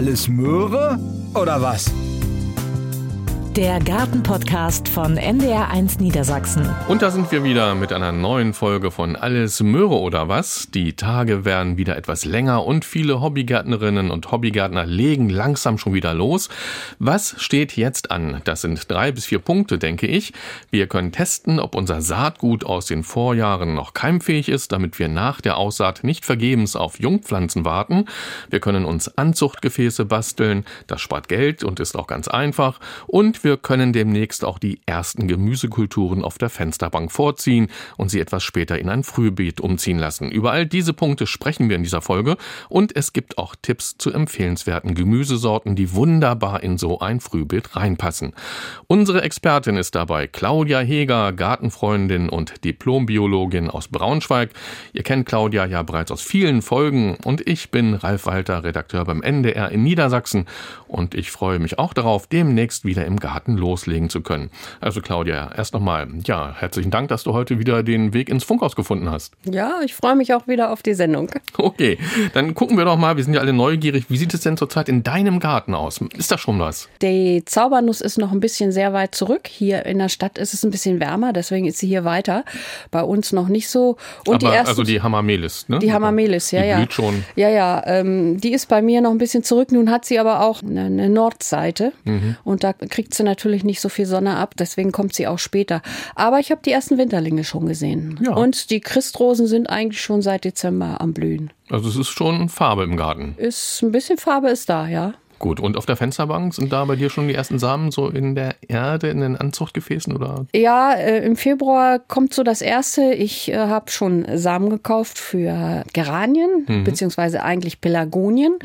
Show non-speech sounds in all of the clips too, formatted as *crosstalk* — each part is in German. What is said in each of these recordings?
alles Möhre oder was? Der Gartenpodcast von NDR1 Niedersachsen. Und da sind wir wieder mit einer neuen Folge von Alles Möhre oder was. Die Tage werden wieder etwas länger und viele Hobbygärtnerinnen und Hobbygärtner legen langsam schon wieder los. Was steht jetzt an? Das sind drei bis vier Punkte, denke ich. Wir können testen, ob unser Saatgut aus den Vorjahren noch keimfähig ist, damit wir nach der Aussaat nicht vergebens auf Jungpflanzen warten. Wir können uns Anzuchtgefäße basteln. Das spart Geld und ist auch ganz einfach. Und wir können demnächst auch die ersten Gemüsekulturen auf der Fensterbank vorziehen und sie etwas später in ein Frühbeet umziehen lassen. Über all diese Punkte sprechen wir in dieser Folge und es gibt auch Tipps zu empfehlenswerten Gemüsesorten, die wunderbar in so ein Frühbeet reinpassen. Unsere Expertin ist dabei Claudia Heger, Gartenfreundin und Diplombiologin aus Braunschweig. Ihr kennt Claudia ja bereits aus vielen Folgen und ich bin Ralf Walter, Redakteur beim NDR in Niedersachsen und ich freue mich auch darauf, demnächst wieder im Garten Garten loslegen zu können. Also Claudia, erst nochmal, ja, herzlichen Dank, dass du heute wieder den Weg ins Funkhaus gefunden hast. Ja, ich freue mich auch wieder auf die Sendung. Okay, dann gucken wir doch mal, wir sind ja alle neugierig, wie sieht es denn zurzeit in deinem Garten aus? Ist da schon was? Die Zaubernuss ist noch ein bisschen sehr weit zurück. Hier in der Stadt ist es ein bisschen wärmer, deswegen ist sie hier weiter. Bei uns noch nicht so. Und Aber die ersten, also die Hamamelis, ne? Die Hamamelis, ja, die ja. Blüht schon. Ja, ja, ähm, die ist bei mir noch ein bisschen zurück. Nun hat sie aber auch eine, eine Nordseite mhm. und da kriegt sie natürlich nicht so viel Sonne ab, deswegen kommt sie auch später. Aber ich habe die ersten Winterlinge schon gesehen. Ja. Und die Christrosen sind eigentlich schon seit Dezember am Blühen. Also es ist schon Farbe im Garten. Ist ein bisschen Farbe ist da, ja. Gut, und auf der Fensterbank sind da bei dir schon die ersten Samen so in der Erde, in den Anzuchtgefäßen oder? Ja, äh, im Februar kommt so das erste. Ich äh, habe schon Samen gekauft für Geranien, mhm. beziehungsweise eigentlich Pelargonien.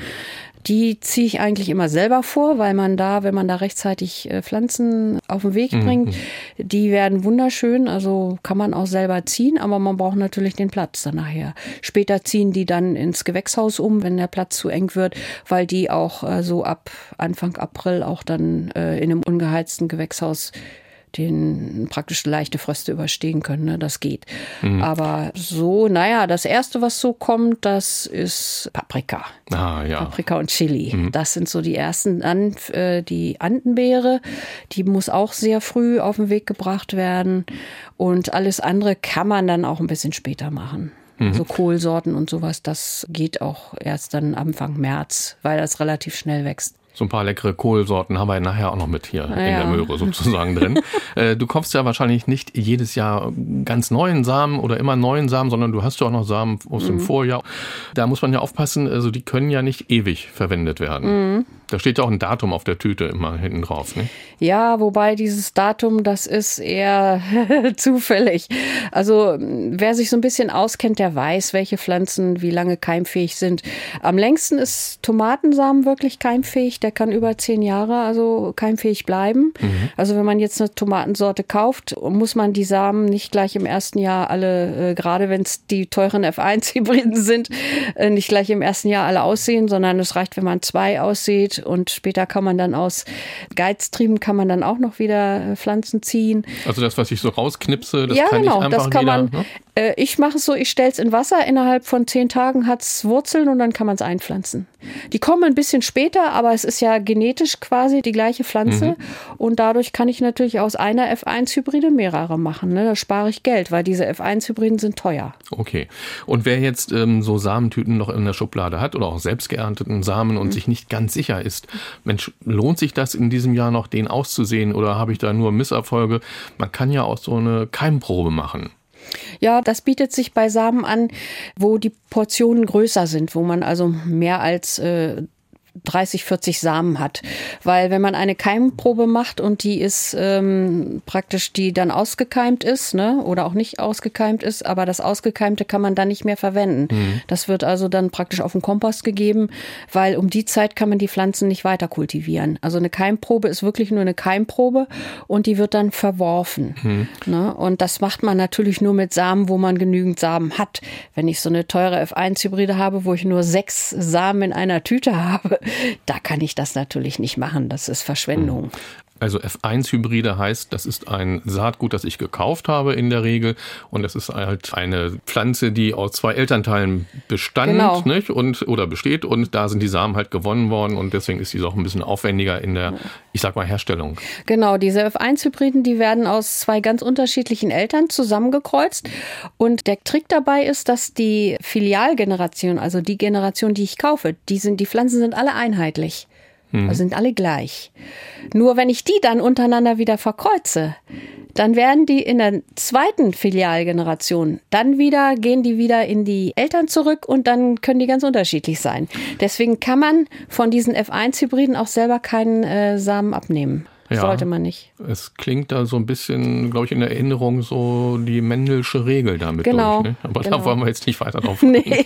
Die ziehe ich eigentlich immer selber vor, weil man da, wenn man da rechtzeitig äh, Pflanzen auf den Weg mhm, bringt, mhm. die werden wunderschön. Also kann man auch selber ziehen, aber man braucht natürlich den Platz dann nachher. Später ziehen die dann ins Gewächshaus um, wenn der Platz zu eng wird, weil die auch äh, so ab Anfang April auch dann äh, in einem ungeheizten Gewächshaus den praktisch leichte Fröste überstehen können. Ne? Das geht. Mhm. Aber so, naja, das erste, was so kommt, das ist Paprika. Ah, ja. Paprika und Chili. Mhm. Das sind so die ersten. Dann äh, die Andenbeere, die muss auch sehr früh auf den Weg gebracht werden. Und alles andere kann man dann auch ein bisschen später machen. Mhm. So Kohlsorten und sowas, das geht auch erst dann Anfang März, weil das relativ schnell wächst. So ein paar leckere Kohlsorten haben wir nachher auch noch mit hier ja. in der Möhre sozusagen drin. *laughs* Äh, du kaufst ja wahrscheinlich nicht jedes Jahr ganz neuen Samen oder immer neuen Samen, sondern du hast ja auch noch Samen aus mhm. dem Vorjahr. Da muss man ja aufpassen, also die können ja nicht ewig verwendet werden. Mhm. Da steht ja auch ein Datum auf der Tüte immer hinten drauf. Ne? Ja, wobei dieses Datum, das ist eher *laughs* zufällig. Also wer sich so ein bisschen auskennt, der weiß, welche Pflanzen wie lange keimfähig sind. Am längsten ist Tomatensamen wirklich keimfähig. Der kann über zehn Jahre also keimfähig bleiben. Mhm. Also wenn man jetzt eine Tomatensorte kauft, muss man die Samen nicht gleich im ersten Jahr alle, äh, gerade wenn es die teuren F1-Hybriden sind, äh, nicht gleich im ersten Jahr alle aussehen, sondern es reicht, wenn man zwei aussieht und später kann man dann aus Geiztrieben kann man dann auch noch wieder äh, Pflanzen ziehen. Also das, was ich so rausknipse, das ja, kann genau, ich einfach das kann wieder, man. Ne? Äh, ich mache es so, ich stelle es in Wasser, innerhalb von zehn Tagen hat es Wurzeln und dann kann man es einpflanzen. Die kommen ein bisschen später, aber es ist ja genetisch quasi die gleiche Pflanze mhm. und dadurch kann ich natürlich aus einer F1-Hybride mehrere machen. Ne? Da spare ich Geld, weil diese F1-Hybriden sind teuer. Okay. Und wer jetzt ähm, so Samentüten noch in der Schublade hat oder auch selbst geernteten Samen und mhm. sich nicht ganz sicher ist, Mensch, lohnt sich das in diesem Jahr noch, den auszusehen oder habe ich da nur Misserfolge? Man kann ja auch so eine Keimprobe machen. Ja, das bietet sich bei Samen an, wo die Portionen größer sind, wo man also mehr als äh, 30, 40 Samen hat. Weil wenn man eine Keimprobe macht und die ist ähm, praktisch, die dann ausgekeimt ist, ne, oder auch nicht ausgekeimt ist, aber das Ausgekeimte kann man dann nicht mehr verwenden. Mhm. Das wird also dann praktisch auf den Kompost gegeben, weil um die Zeit kann man die Pflanzen nicht weiter kultivieren. Also eine Keimprobe ist wirklich nur eine Keimprobe und die wird dann verworfen. Mhm. Ne? Und das macht man natürlich nur mit Samen, wo man genügend Samen hat. Wenn ich so eine teure F1-Hybride habe, wo ich nur sechs Samen in einer Tüte *laughs* habe, da kann ich das natürlich nicht machen. Das ist Verschwendung. Also F1-Hybride heißt, das ist ein Saatgut, das ich gekauft habe in der Regel. Und das ist halt eine Pflanze, die aus zwei Elternteilen bestand genau. nicht? Und, oder besteht. Und da sind die Samen halt gewonnen worden. Und deswegen ist diese auch ein bisschen aufwendiger in der, ich sag mal, Herstellung. Genau, diese F1-Hybriden, die werden aus zwei ganz unterschiedlichen Eltern zusammengekreuzt. Und der Trick dabei ist, dass die Filialgeneration, also die Generation, die ich kaufe, die, sind, die Pflanzen sind alle einheitlich. Mhm. Also sind alle gleich. Nur wenn ich die dann untereinander wieder verkreuze, dann werden die in der zweiten Filialgeneration, dann wieder gehen die wieder in die Eltern zurück und dann können die ganz unterschiedlich sein. Deswegen kann man von diesen F1-Hybriden auch selber keinen äh, Samen abnehmen. Ja, Sollte man nicht. Es klingt da so ein bisschen, glaube ich, in Erinnerung so die Mendelsche Regel damit genau, durch. Ne? Aber genau. da wollen wir jetzt nicht weiter drauf *laughs* nee.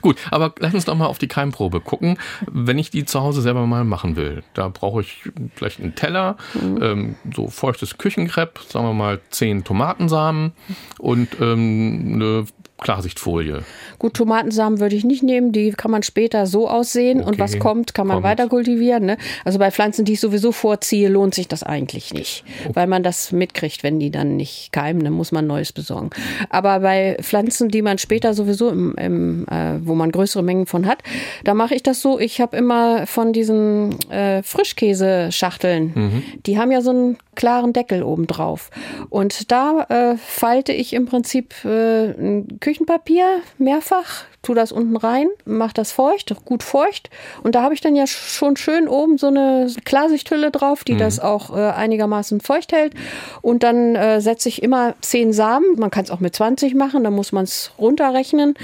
Gut, aber lass uns doch mal auf die Keimprobe gucken. Wenn ich die zu Hause selber mal machen will, da brauche ich vielleicht einen Teller, mhm. ähm, so feuchtes Küchenkrepp, sagen wir mal zehn Tomatensamen und ähm, eine Klarsichtfolie. Gut, Tomatensamen würde ich nicht nehmen, die kann man später so aussehen okay. und was kommt, kann man kommt. weiter kultivieren. Ne? Also bei Pflanzen, die ich sowieso vorziehe, lohnt sich das eigentlich nicht, okay. weil man das mitkriegt, wenn die dann nicht keimen, dann muss man Neues besorgen. Aber bei Pflanzen, die man später sowieso, im, im, äh, wo man größere Mengen von hat, da mache ich das so, ich habe immer von diesen äh, Frischkäseschachteln, mhm. die haben ja so einen klaren Deckel oben drauf. Und da äh, falte ich im Prinzip äh, ein Küchenpapier mehrfach, tu das unten rein, mach das feucht, gut feucht. Und da habe ich dann ja schon schön oben so eine Klarsichthülle drauf, die mhm. das auch äh, einigermaßen feucht hält. Und dann äh, setze ich immer zehn Samen. Man kann es auch mit 20 machen, dann muss man es runterrechnen.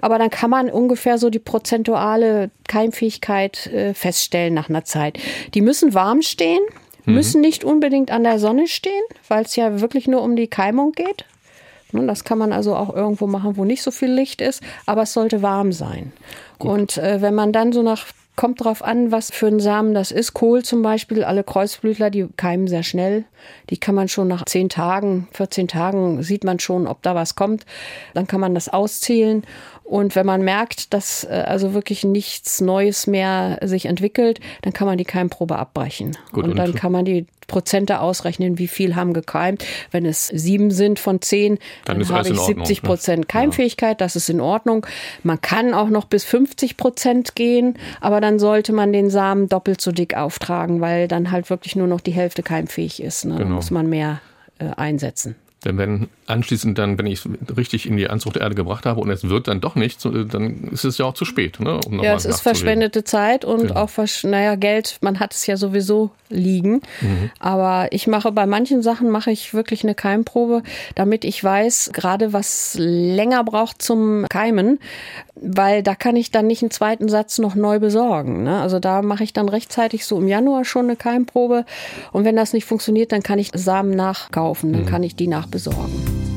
Aber dann kann man ungefähr so die prozentuale Keimfähigkeit äh, feststellen nach einer Zeit. Die müssen warm stehen. Mhm. müssen nicht unbedingt an der Sonne stehen, weil es ja wirklich nur um die Keimung geht. Das kann man also auch irgendwo machen, wo nicht so viel Licht ist, aber es sollte warm sein. Gut. Und äh, wenn man dann so nach kommt drauf an, was für ein Samen das ist. Kohl zum Beispiel, alle Kreuzblütler, die keimen sehr schnell. Die kann man schon nach 10 Tagen, 14 Tagen sieht man schon, ob da was kommt. Dann kann man das auszählen und wenn man merkt, dass äh, also wirklich nichts Neues mehr sich entwickelt, dann kann man die Keimprobe abbrechen. Gut, und, und dann kann man die Prozente ausrechnen, wie viel haben gekeimt. Wenn es sieben sind von zehn, dann, dann habe ich 70 Prozent ne? Keimfähigkeit. Das ist in Ordnung. Man kann auch noch bis 50 Prozent gehen, aber dann sollte man den Samen doppelt so dick auftragen, weil dann halt wirklich nur noch die Hälfte keimfähig ist. Ne? Genau. Da muss man mehr äh, einsetzen. Denn wenn anschließend dann, wenn ich es richtig in die Anzucht der Erde gebracht habe und es wird dann doch nicht, dann ist es ja auch zu spät. Ne, um ja, es ist verschwendete Zeit und genau. auch, naja, Geld, man hat es ja sowieso liegen. Mhm. Aber ich mache bei manchen Sachen, mache ich wirklich eine Keimprobe, damit ich weiß, gerade was länger braucht zum Keimen, weil da kann ich dann nicht einen zweiten Satz noch neu besorgen. Ne? Also da mache ich dann rechtzeitig so im Januar schon eine Keimprobe. Und wenn das nicht funktioniert, dann kann ich Samen nachkaufen, dann mhm. kann ich die nachbesorgen.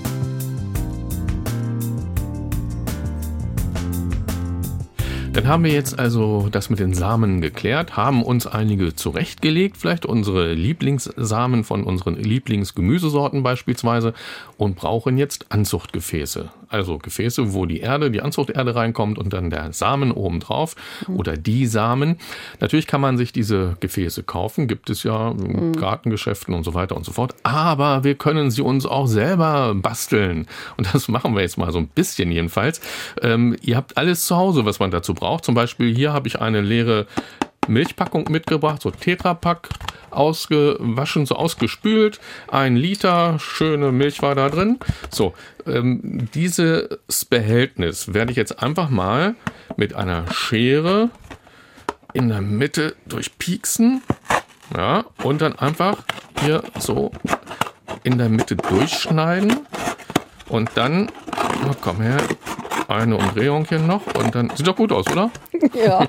Dann haben wir jetzt also das mit den Samen geklärt, haben uns einige zurechtgelegt, vielleicht unsere Lieblingssamen von unseren Lieblingsgemüsesorten beispielsweise und brauchen jetzt Anzuchtgefäße. Also Gefäße, wo die Erde, die Anzuchterde reinkommt und dann der Samen oben drauf mhm. oder die Samen. Natürlich kann man sich diese Gefäße kaufen, gibt es ja in mhm. Gartengeschäften und so weiter und so fort. Aber wir können sie uns auch selber basteln. Und das machen wir jetzt mal so ein bisschen jedenfalls. Ähm, ihr habt alles zu Hause, was man dazu braucht. Zum Beispiel hier habe ich eine leere Milchpackung mitgebracht, so Tetrapack, ausgewaschen, so ausgespült. Ein Liter schöne Milch war da drin. So, ähm, dieses Behältnis werde ich jetzt einfach mal mit einer Schere in der Mitte durchpieksen. Ja, und dann einfach hier so in der Mitte durchschneiden. Und dann, oh, komm her, eine Umdrehung hier noch und dann sieht doch gut aus, oder? *laughs* Ja.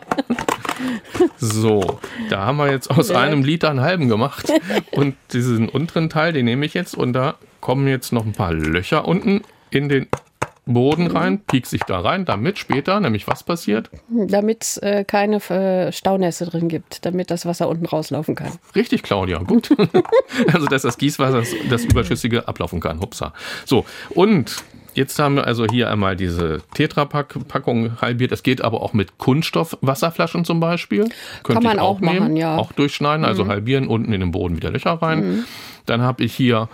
*laughs* So, da haben wir jetzt aus ja. einem Liter einen halben gemacht. *laughs* Und diesen unteren Teil, den nehme ich jetzt und da kommen jetzt noch ein paar Löcher unten in den Boden rein, piek sich da rein, damit später, nämlich was passiert? Damit es äh, keine äh, Staunässe drin gibt, damit das Wasser unten rauslaufen kann. Richtig, Claudia, gut. also, dass das Gießwasser, das Überschüssige, ablaufen kann. Hupsa. So, und Jetzt haben wir also hier einmal diese Tetrapack-Packung halbiert. Das geht aber auch mit Kunststoff-Wasserflaschen zum Beispiel. Könnte Kann man ich auch nehmen. machen, ja. Mhm. Auch durchschneiden, also halbieren, unten in den Boden wieder Löcher rein. Dann habe ich hier,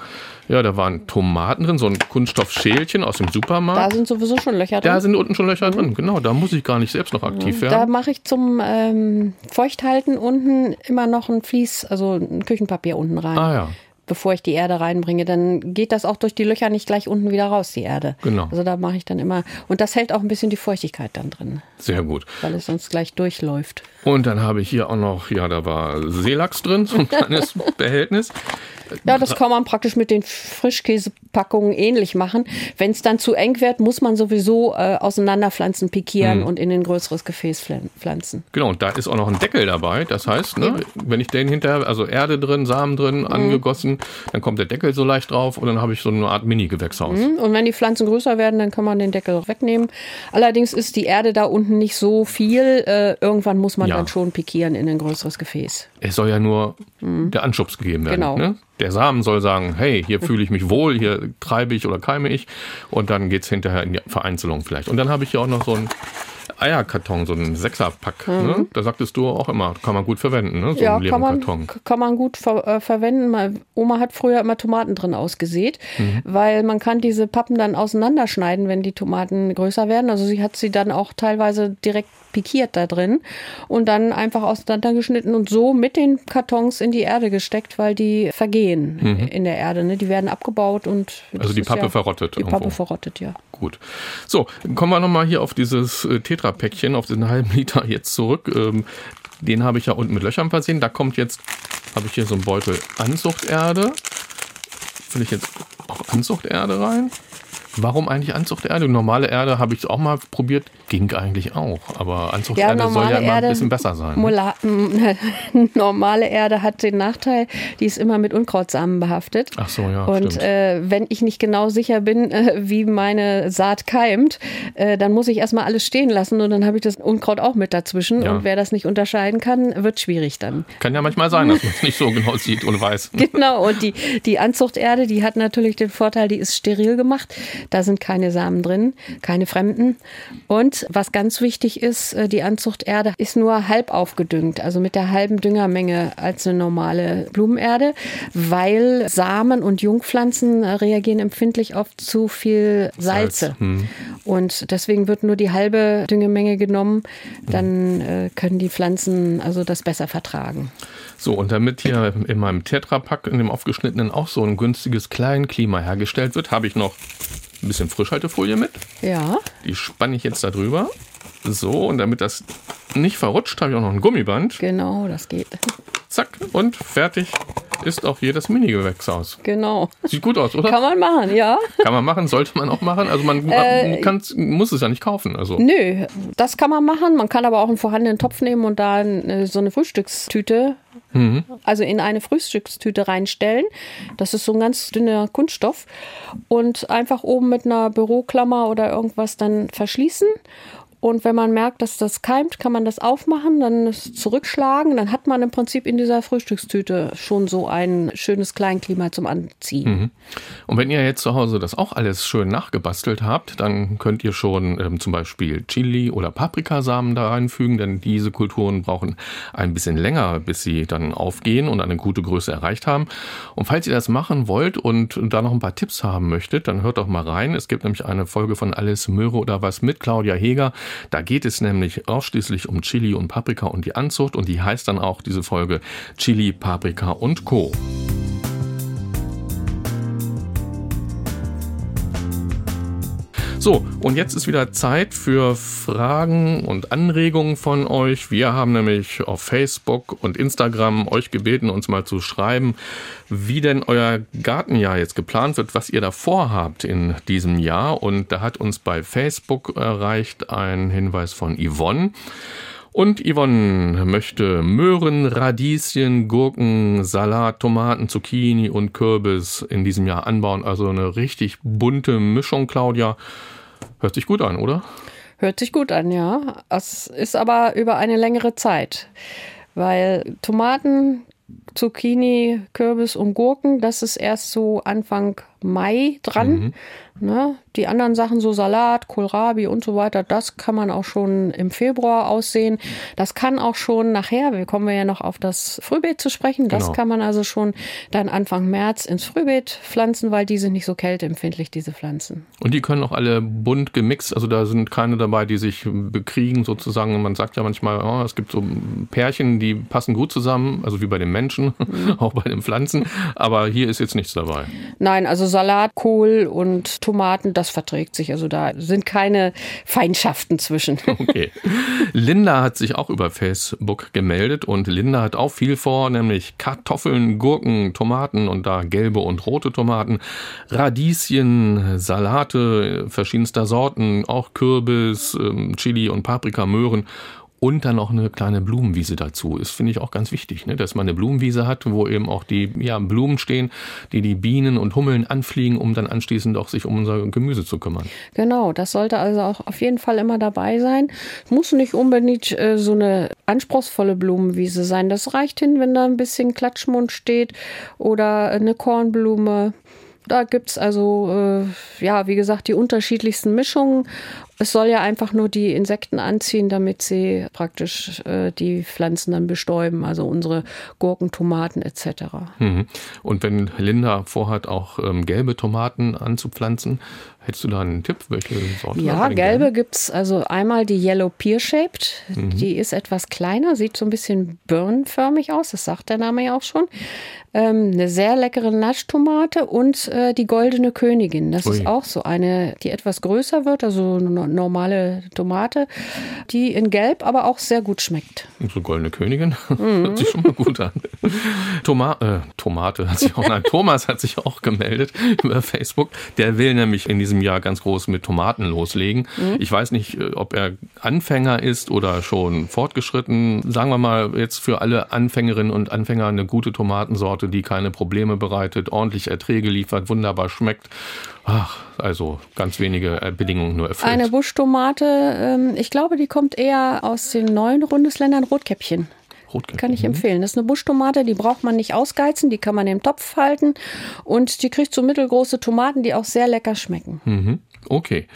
ja, da waren Tomaten drin, so ein Kunststoffschälchen aus dem Supermarkt. Da sind sowieso schon Löcher drin. Da sind unten schon Löcher drin, genau. Da muss ich gar nicht selbst noch aktiv Da werden. mache ich zum ähm, Feuchthalten unten immer noch ein Vlies, also ein Küchenpapier unten rein. Ah ja. Bevor ich die Erde reinbringe, dann geht das auch durch die Löcher nicht gleich unten wieder raus, die Erde. Genau. Also da mache ich dann immer. Und das hält auch ein bisschen die Feuchtigkeit dann drin, Sehr gut. weil es sonst gleich durchläuft. Und dann habe ich hier auch noch, ja, da war Seelachs drin, so ein *laughs* kleines Behältnis. Ja, das kann man praktisch mit den Frischkäsepackungen ähnlich machen. Wenn es dann zu eng wird, muss man sowieso äh, auseinanderpflanzen, pikieren und in ein größeres Gefäß pflan- pflanzen. Genau, und da ist auch noch ein Deckel dabei. Das heißt, ne, wenn ich den hinterher, also Erde drin, Samen drin, angegossen, dann kommt der Deckel so leicht drauf und dann habe ich so eine Art Mini-Gewächshaus. Und wenn die Pflanzen größer werden, dann kann man den Deckel wegnehmen. Allerdings ist die Erde da unten nicht so viel. Äh, irgendwann muss man Ja. dann schon pikieren in ein größeres Gefäß. Es soll ja nur der Anschubs gegeben werden. Genau. Ne? Der Samen soll sagen, hey, hier fühle ich mich wohl, hier treibe ich oder keime ich. Und dann geht's hinterher in die Vereinzelung vielleicht. Und dann habe ich hier auch noch so einen Eierkarton, so einen Sechserpack. Ne? Da sagtest du auch immer, kann man gut verwenden, ne? so Mhm. ja, einen leeren kann man, Karton. kann man gut ver äh, verwenden. Meine Oma hat früher immer Tomaten drin ausgesät, Mhm. weil man kann diese Pappen dann auseinanderschneiden, wenn die Tomaten größer werden. Also sie hat sie dann auch teilweise direkt pikiert da drin und dann einfach auseinandergeschnitten und so mit den Kartons in die Erde gesteckt, weil die vergehen in der Erde. Ne? Die werden abgebaut und Mhm. Also die Pappe ja, verrottet Die irgendwo. Pappe verrottet, ja. Gut. So, kommen wir nochmal hier auf dieses äh, Tetra-Päckchen, auf diesen halben *laughs* Liter jetzt zurück. Ähm, den habe ich ja unten mit Löchern versehen. Da kommt jetzt, habe ich hier so einen Beutel Anzuchterde. Fülle ich jetzt auch Anzuchterde rein? Warum eigentlich Anzuchterde? Normale Erde habe ich auch mal probiert, ging eigentlich auch. Aber Anzuchterde soll ja immer ein bisschen besser sein. ne? Mola *laughs* normale Erde hat den Nachteil, die ist immer mit Unkrautsamen behaftet. Ach so, ja, Und äh, wenn ich nicht genau sicher bin, äh, wie meine Saat keimt, äh, dann muss ich erstmal alles stehen lassen und dann habe ich das Unkraut auch mit dazwischen. Ja. Und wer das nicht unterscheiden kann, wird schwierig dann. Kann ja manchmal sein, dass man es nicht so genau sieht und weiß. *laughs* Genau, und die, die Anzuchterde, die hat natürlich den Vorteil, die ist steril gemacht. Da sind keine Samen drin, keine Fremden. Und was ganz wichtig ist, äh, die Anzuchterde ist nur halb aufgedüngt, also mit der halben Düngermenge als eine normale Blumenerde, weil Samen und Jungpflanzen äh, reagieren empfindlich auf zu viel Salze. Und deswegen wird nur die halbe Düngemenge genommen, dann äh, können die Pflanzen also das besser vertragen. So, und damit hier in meinem Tetrapack, in dem aufgeschnittenen, auch so ein günstiges Kleinklima hergestellt wird, habe ich noch ein bisschen Frischhaltefolie mit. Ja. Die spanne ich jetzt da drüber. So, und damit das nicht verrutscht, habe ich auch noch ein Gummiband. Genau, das geht. Zack, und fertig ist auch hier das Mini-Gewächshaus. Genau. Sieht gut aus, oder? Kann man machen, ja. Kann man machen, sollte man auch machen. Also man Äh, kann's, muss es ja nicht kaufen. Also Nö, das kann man machen. Man kann aber auch einen vorhandenen Topf nehmen und da äh, so eine Frühstückstüte, also in eine Frühstückstüte reinstellen. Das ist so ein ganz dünner Kunststoff. Und einfach oben mit einer Büroklammer oder irgendwas dann verschließen. Und wenn man merkt, dass das keimt, kann man das aufmachen, dann zurückschlagen. Dann hat man im Prinzip in dieser Frühstückstüte schon so ein schönes Kleinklima zum Anziehen. Und wenn ihr jetzt zu Hause das auch alles schön nachgebastelt habt, dann könnt ihr schon ähm, zum Beispiel Chili oder Paprikasamen da reinfügen, denn diese Kulturen brauchen ein bisschen länger, bis sie dann aufgehen und eine gute Größe erreicht haben. Und falls ihr das machen wollt und da noch ein paar Tipps haben möchtet, dann hört doch mal rein. Es gibt nämlich eine Folge von Alles Möhre oder was mit Claudia Heger. Da geht es nämlich ausschließlich um Chili und Paprika und die Anzucht und die heißt dann auch diese Folge Chili, Paprika und Co. So, und jetzt ist wieder Zeit für Fragen und Anregungen von euch. Wir haben nämlich auf Facebook und Instagram euch gebeten, uns mal zu schreiben, wie denn euer Gartenjahr jetzt geplant wird, was ihr da vorhabt in diesem Jahr. Und da hat uns bei Facebook erreicht ein Hinweis von Yvonne. Und Yvonne möchte Möhren, Radieschen, Gurken, Salat, Tomaten, Zucchini und Kürbis in diesem Jahr anbauen. Also eine richtig bunte Mischung, Claudia. Hört sich gut an, oder? Hört sich gut an, ja. Es ist aber über eine längere Zeit, weil Tomaten, Zucchini, Kürbis und Gurken, das ist erst so Anfang Mai dran. Mhm. Ne? Die anderen Sachen, so Salat, Kohlrabi und so weiter, das kann man auch schon im Februar aussehen. Das kann auch schon nachher, wir kommen ja noch auf das Frühbeet zu sprechen, das genau. kann man also schon dann Anfang März ins Frühbeet pflanzen, weil die sind nicht so kälteempfindlich, diese Pflanzen. Und die können auch alle bunt gemixt, also da sind keine dabei, die sich bekriegen sozusagen. Man sagt ja manchmal, oh, es gibt so Pärchen, die passen gut zusammen, also wie bei den Menschen, mhm. *laughs* auch bei den Pflanzen, aber hier ist jetzt nichts dabei. Nein, also Salat, Kohl und Tomaten, das verträgt sich. Also da sind keine Feindschaften zwischen. *laughs* Okay. Linda hat sich auch über Facebook gemeldet und Linda hat auch viel vor, nämlich Kartoffeln, Gurken, Tomaten und da gelbe und rote Tomaten, Radieschen, Salate verschiedenster Sorten, auch Kürbis, ähm, Chili und Paprika, Möhren und dann noch eine kleine Blumenwiese dazu. Ist, finde ich, auch ganz wichtig, ne? dass man eine Blumenwiese hat, wo eben auch die ja, Blumen stehen, die die Bienen und Hummeln anfliegen, um dann anschließend auch sich um unser Gemüse zu kümmern. Genau, das sollte also auch auf jeden Fall immer dabei sein. Muss nicht unbedingt äh, so eine anspruchsvolle Blumenwiese sein. Das reicht hin, wenn da ein bisschen Klatschmund steht oder eine Kornblume. Da gibt es also, äh, ja, wie gesagt, die unterschiedlichsten Mischungen. Es soll ja einfach nur die Insekten anziehen, damit sie praktisch äh, die Pflanzen dann bestäuben, also unsere Gurken, Tomaten etc. Mhm. Und wenn Linda vorhat, auch ähm, gelbe Tomaten anzupflanzen, hättest du da einen Tipp, welche Sorte? Ja, gelbe gibt es also einmal die Yellow Pear Shaped. Mhm. Die ist etwas kleiner, sieht so ein bisschen birnenförmig aus, das sagt der Name ja auch schon. Ähm, eine sehr leckere Naschtomate und äh, die goldene Königin. Das Ui. ist auch so eine, die etwas größer wird, also normale Tomate, die in Gelb aber auch sehr gut schmeckt. So goldene Königin, *laughs* mhm. hört sich schon mal gut an. Toma äh, Tomate hat sich auch, nein, *laughs* Thomas hat sich auch gemeldet über Facebook. Der will nämlich in diesem Jahr ganz groß mit Tomaten loslegen. Mhm. Ich weiß nicht, äh, ob er Anfänger ist oder schon fortgeschritten. Sagen wir mal jetzt für alle Anfängerinnen und Anfänger eine gute Tomatensorte, die keine Probleme bereitet, ordentlich Erträge liefert, wunderbar schmeckt. Ach, also ganz wenige äh, Bedingungen nur erfüllt. Eine Buschtomate, ähm, ich glaube, die kommt eher aus den neuen Bundesländern Rotkäppchen. Rotkäppchen. Kann ich mhm. empfehlen. Das ist eine Buschtomate, die braucht man nicht ausgeizen, die kann man im Topf halten und die kriegt so mittelgroße Tomaten, die auch sehr lecker schmecken. Mhm. Okay.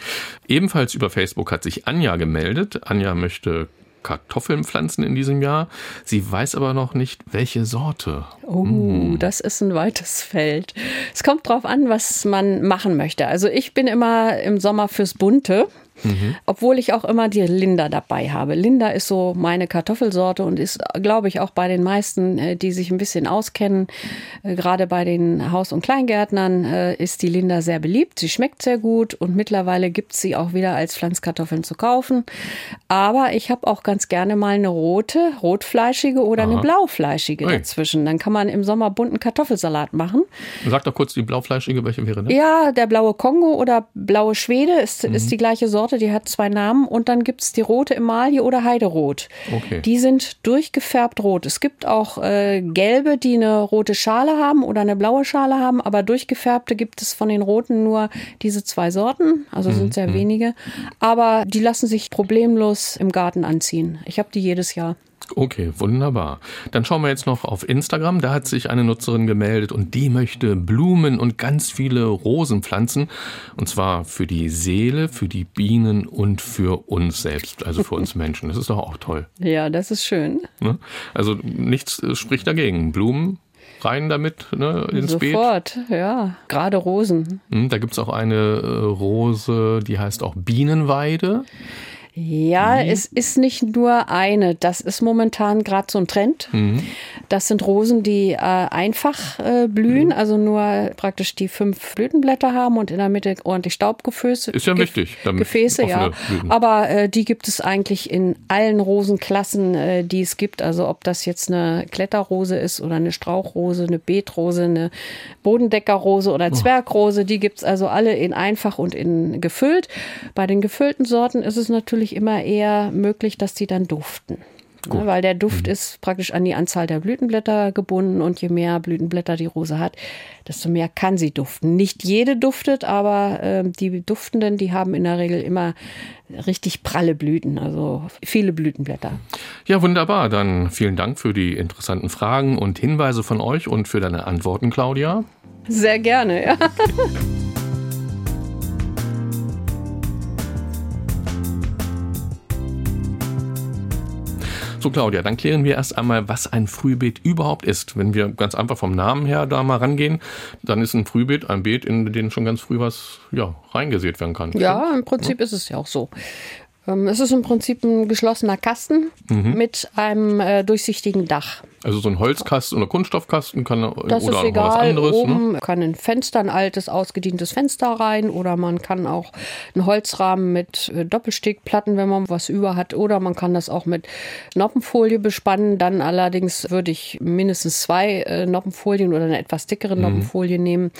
Ebenfalls über Facebook hat sich Anja gemeldet. Anja möchte Kartoffeln pflanzen in diesem Jahr. Sie weiß aber noch nicht, welche Sorte. Oh, mm. das ist ein weites Feld. Es kommt drauf an, was man machen möchte. Also ich bin immer im Sommer fürs Bunte. Mhm. Obwohl ich auch immer die Linda dabei habe. Linda ist so meine Kartoffelsorte und ist, glaube ich, auch bei den meisten, äh, die sich ein bisschen auskennen, äh, gerade bei den Haus- und Kleingärtnern, äh, ist die Linda sehr beliebt. Sie schmeckt sehr gut und mittlerweile gibt es sie auch wieder als Pflanzkartoffeln zu kaufen. Aber ich habe auch ganz gerne mal eine rote, rotfleischige oder Aha. eine blaufleischige Ui. dazwischen. Dann kann man im Sommer bunten Kartoffelsalat machen. Sag doch kurz die blaufleischige, welche wäre das? Ja, der blaue Kongo oder blaue Schwede ist, mhm. ist die gleiche Sorte. Sorte, die hat zwei Namen und dann gibt es die rote Emaille oder Heiderot. Okay. Die sind durchgefärbt rot. Es gibt auch äh, gelbe, die eine rote Schale haben oder eine blaue Schale haben, aber durchgefärbte gibt es von den roten nur diese zwei Sorten, also mhm. sind sehr mhm. wenige. Aber die lassen sich problemlos im Garten anziehen. Ich habe die jedes Jahr. Okay, wunderbar. Dann schauen wir jetzt noch auf Instagram. Da hat sich eine Nutzerin gemeldet und die möchte Blumen und ganz viele Rosen pflanzen. Und zwar für die Seele, für die Bienen und für uns selbst, also für uns *laughs* Menschen. Das ist doch auch toll. Ja, das ist schön. Ne? Also nichts spricht dagegen. Blumen rein damit ne, ins Sofort, Beet? Sofort, ja. Gerade Rosen. Hm, da gibt es auch eine äh, Rose, die heißt auch Bienenweide. Ja, mhm. es ist nicht nur eine. Das ist momentan gerade so ein Trend. Mhm. Das sind Rosen, die äh, einfach äh, blühen, mhm. also nur praktisch die fünf Blütenblätter haben und in der Mitte ordentlich Staubgefäße. Ist ja wichtig. Gefäße, ja. Blüten. Aber äh, die gibt es eigentlich in allen Rosenklassen, äh, die es gibt. Also ob das jetzt eine Kletterrose ist oder eine Strauchrose, eine Beetrose, eine Bodendeckerrose oder oh. Zwergrose, die gibt es also alle in einfach und in gefüllt. Bei den gefüllten Sorten ist es natürlich natürlich immer eher möglich, dass die dann duften. Ne, weil der Duft mhm. ist praktisch an die Anzahl der Blütenblätter gebunden und je mehr Blütenblätter die Rose hat, desto mehr kann sie duften. Nicht jede duftet, aber äh, die Duftenden, die haben in der Regel immer richtig pralle Blüten, also viele Blütenblätter. Ja, wunderbar. Dann vielen Dank für die interessanten Fragen und Hinweise von euch und für deine Antworten, Claudia. Sehr gerne, ja. *laughs* So, Claudia, dann klären wir erst einmal, was ein Frühbeet überhaupt ist. Wenn wir ganz einfach vom Namen her da mal rangehen, dann ist ein Frühbeet ein Beet, in dem schon ganz früh was ja, reingesät werden kann. Ja, im Prinzip ja. ist es ja auch so. Ähm, es ist im Prinzip ein geschlossener Kasten mhm. mit einem äh, durchsichtigen Dach. Also so ein Holzkasten oder Kunststoffkasten kann das oder ist egal. was anderes. Oben ne? kann ein Fenster, ein altes, ausgedientes Fenster rein oder man kann auch einen Holzrahmen mit äh, Doppelstickplatten, wenn man was über hat, oder man kann das auch mit Noppenfolie bespannen. Dann allerdings würde ich mindestens zwei äh, Noppenfolien oder eine etwas dickere mhm. Noppenfolie nehmen